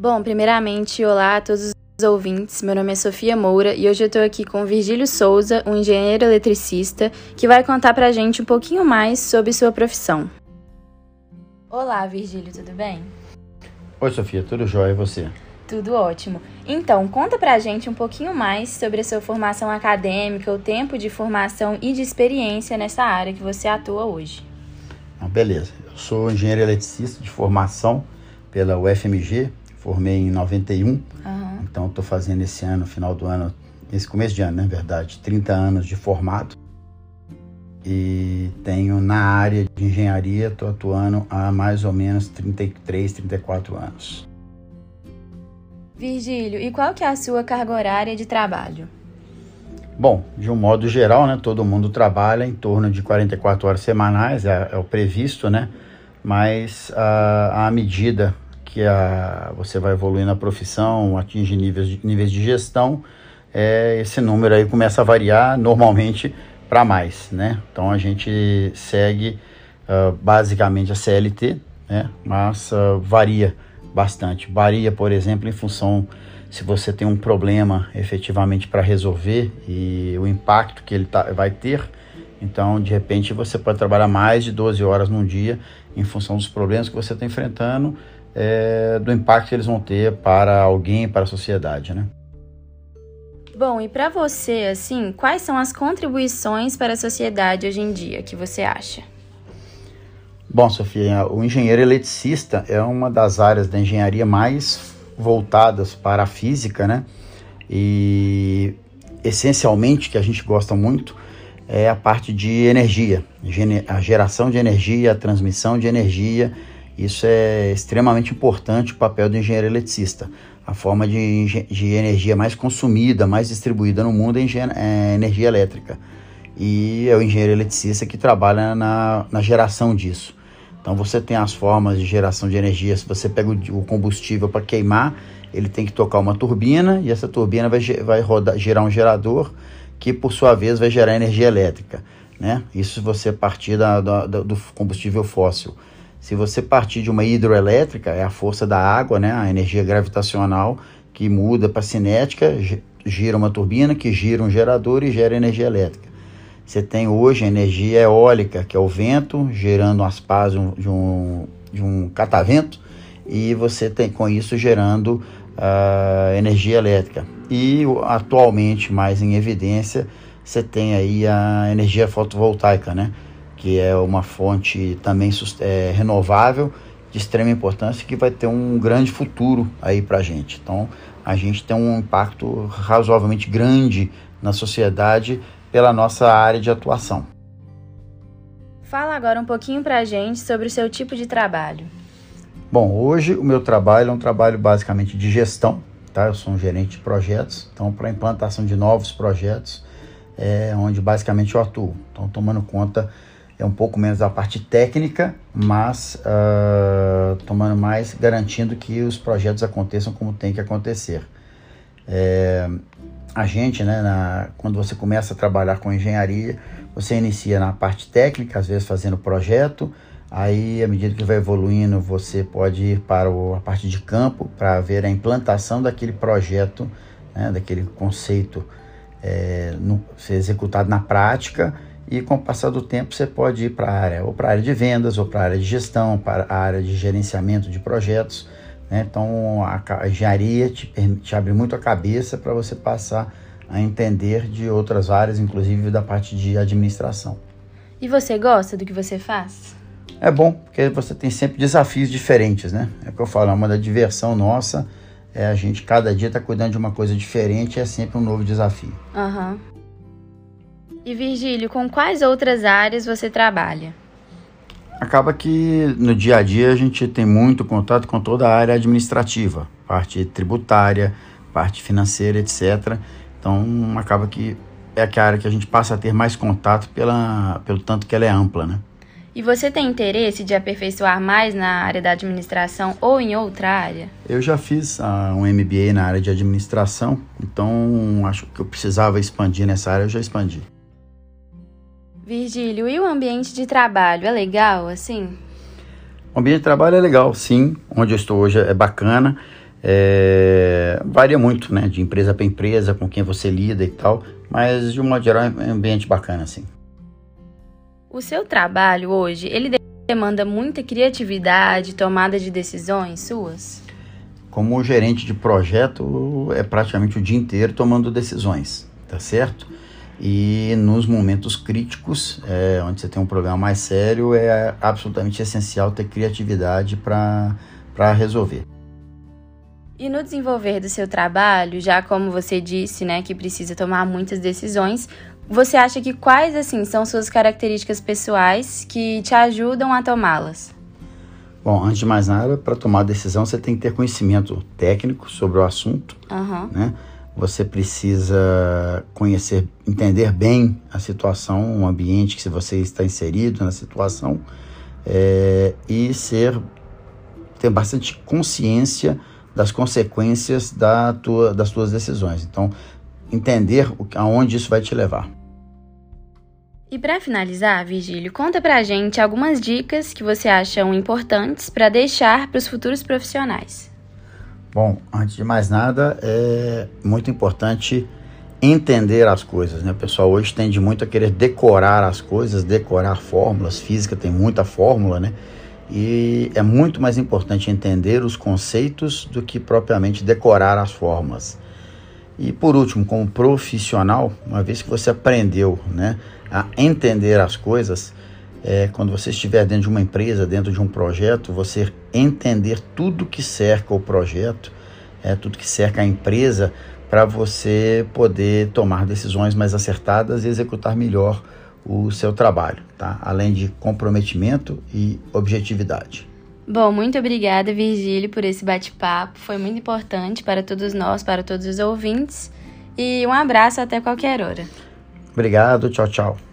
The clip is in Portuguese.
Bom, primeiramente, olá a todos os ouvintes. Meu nome é Sofia Moura e hoje eu estou aqui com Virgílio Souza, um engenheiro eletricista, que vai contar pra gente um pouquinho mais sobre sua profissão. Olá, Virgílio, tudo bem? Oi, Sofia, tudo jóia e você? Tudo ótimo. Então, conta pra gente um pouquinho mais sobre a sua formação acadêmica, o tempo de formação e de experiência nessa área que você atua hoje. Ah, beleza. Eu sou engenheiro eletricista de formação pela UFMG, formei em 91. Uhum. Então, estou fazendo esse ano, final do ano, esse começo de ano, na né, verdade, 30 anos de formado. E tenho na área de engenharia, estou atuando há mais ou menos 33, 34 anos. Virgílio, e qual que é a sua carga horária de trabalho? Bom, de um modo geral, né, todo mundo trabalha em torno de 44 horas semanais, é, é o previsto, né? Mas a, à medida que a, você vai evoluindo na profissão, atinge níveis de, níveis de gestão, é, esse número aí começa a variar normalmente para mais, né? Então a gente segue uh, basicamente a CLT, né? Mas uh, varia bastante. Varia, por exemplo, em função se você tem um problema efetivamente para resolver e o impacto que ele tá, vai ter. Então, de repente, você pode trabalhar mais de 12 horas num dia em função dos problemas que você está enfrentando, é, do impacto que eles vão ter para alguém, para a sociedade, né? Bom, e para você, assim, quais são as contribuições para a sociedade hoje em dia que você acha? Bom, Sofia, o engenheiro eletricista é uma das áreas da engenharia mais voltadas para a física, né? E essencialmente que a gente gosta muito é a parte de energia, a geração de energia, a transmissão de energia. Isso é extremamente importante o papel do engenheiro eletricista. A forma de, de energia mais consumida, mais distribuída no mundo é, é energia elétrica. E é o engenheiro eletricista que trabalha na, na geração disso. Então você tem as formas de geração de energia. Se você pega o combustível para queimar, ele tem que tocar uma turbina e essa turbina vai, vai rodar, gerar um gerador que por sua vez vai gerar energia elétrica. Né? Isso se você partir da, da, do combustível fóssil. Se você partir de uma hidroelétrica, é a força da água, né? a energia gravitacional que muda para cinética, gira uma turbina que gira um gerador e gera energia elétrica. Você tem hoje energia eólica, que é o vento gerando as pás de um, de um catavento, e você tem com isso gerando uh, energia elétrica. E atualmente, mais em evidência, você tem aí a energia fotovoltaica, né? Que é uma fonte também é, renovável de extrema importância que vai ter um grande futuro aí para a gente. Então, a gente tem um impacto razoavelmente grande na sociedade pela nossa área de atuação. Fala agora um pouquinho para a gente sobre o seu tipo de trabalho. Bom, hoje o meu trabalho é um trabalho basicamente de gestão, tá? Eu sou um gerente de projetos, então para implantação de novos projetos, é onde basicamente eu atuo. Então tomando conta é um pouco menos da parte técnica, mas uh, tomando mais, garantindo que os projetos aconteçam como tem que acontecer. É, a gente, né, na, quando você começa a trabalhar com engenharia, você inicia na parte técnica, às vezes fazendo projeto, aí à medida que vai evoluindo, você pode ir para o, a parte de campo para ver a implantação daquele projeto, né, daquele conceito é, no, ser executado na prática e com o passar do tempo você pode ir para a área, ou para a área de vendas, ou para a área de gestão, para a área de gerenciamento de projetos, né? Então a, engenharia te, te abre muito a cabeça para você passar a entender de outras áreas, inclusive da parte de administração. E você gosta do que você faz? É bom, porque você tem sempre desafios diferentes, né? É o que eu falo, é uma da diversão nossa é a gente cada dia tá cuidando de uma coisa diferente, é sempre um novo desafio. Aham. Uhum. E Virgílio, com quais outras áreas você trabalha? acaba que no dia a dia a gente tem muito contato com toda a área administrativa, parte tributária, parte financeira, etc. Então acaba que é a área que a gente passa a ter mais contato pela, pelo tanto que ela é ampla, né? E você tem interesse de aperfeiçoar mais na área da administração ou em outra área? Eu já fiz uh, um MBA na área de administração, então acho que eu precisava expandir nessa área, eu já expandi. Virgílio, e o ambiente de trabalho é legal assim? O ambiente de trabalho é legal, sim. Onde eu estou hoje é bacana. É, varia muito, né? De empresa para empresa, com quem você lida e tal, mas de um modo geral é um ambiente bacana, assim. O seu trabalho hoje, ele demanda muita criatividade, tomada de decisões suas? Como gerente de projeto, é praticamente o dia inteiro tomando decisões, tá certo? E nos momentos críticos, é, onde você tem um problema mais sério, é absolutamente essencial ter criatividade para resolver. E no desenvolver do seu trabalho, já como você disse, né, que precisa tomar muitas decisões, você acha que quais assim são suas características pessoais que te ajudam a tomá-las? Bom, antes de mais nada, para tomar decisão você tem que ter conhecimento técnico sobre o assunto, uhum. né? Você precisa conhecer, entender bem a situação, o ambiente que você está inserido na situação é, e ser ter bastante consciência das consequências da tua, das tuas decisões. Então, entender aonde isso vai te levar. E para finalizar, Virgílio, conta pra gente algumas dicas que você acham importantes para deixar para os futuros profissionais. Bom, antes de mais nada, é muito importante entender as coisas, né? O pessoal hoje tende muito a querer decorar as coisas, decorar fórmulas, física tem muita fórmula, né? E é muito mais importante entender os conceitos do que propriamente decorar as fórmulas. E por último, como profissional, uma vez que você aprendeu, né, a entender as coisas, é, quando você estiver dentro de uma empresa, dentro de um projeto, você entender tudo que cerca o projeto, é, tudo que cerca a empresa, para você poder tomar decisões mais acertadas e executar melhor o seu trabalho, tá? além de comprometimento e objetividade. Bom, muito obrigada, Virgílio, por esse bate-papo. Foi muito importante para todos nós, para todos os ouvintes. E um abraço até qualquer hora. Obrigado, tchau, tchau.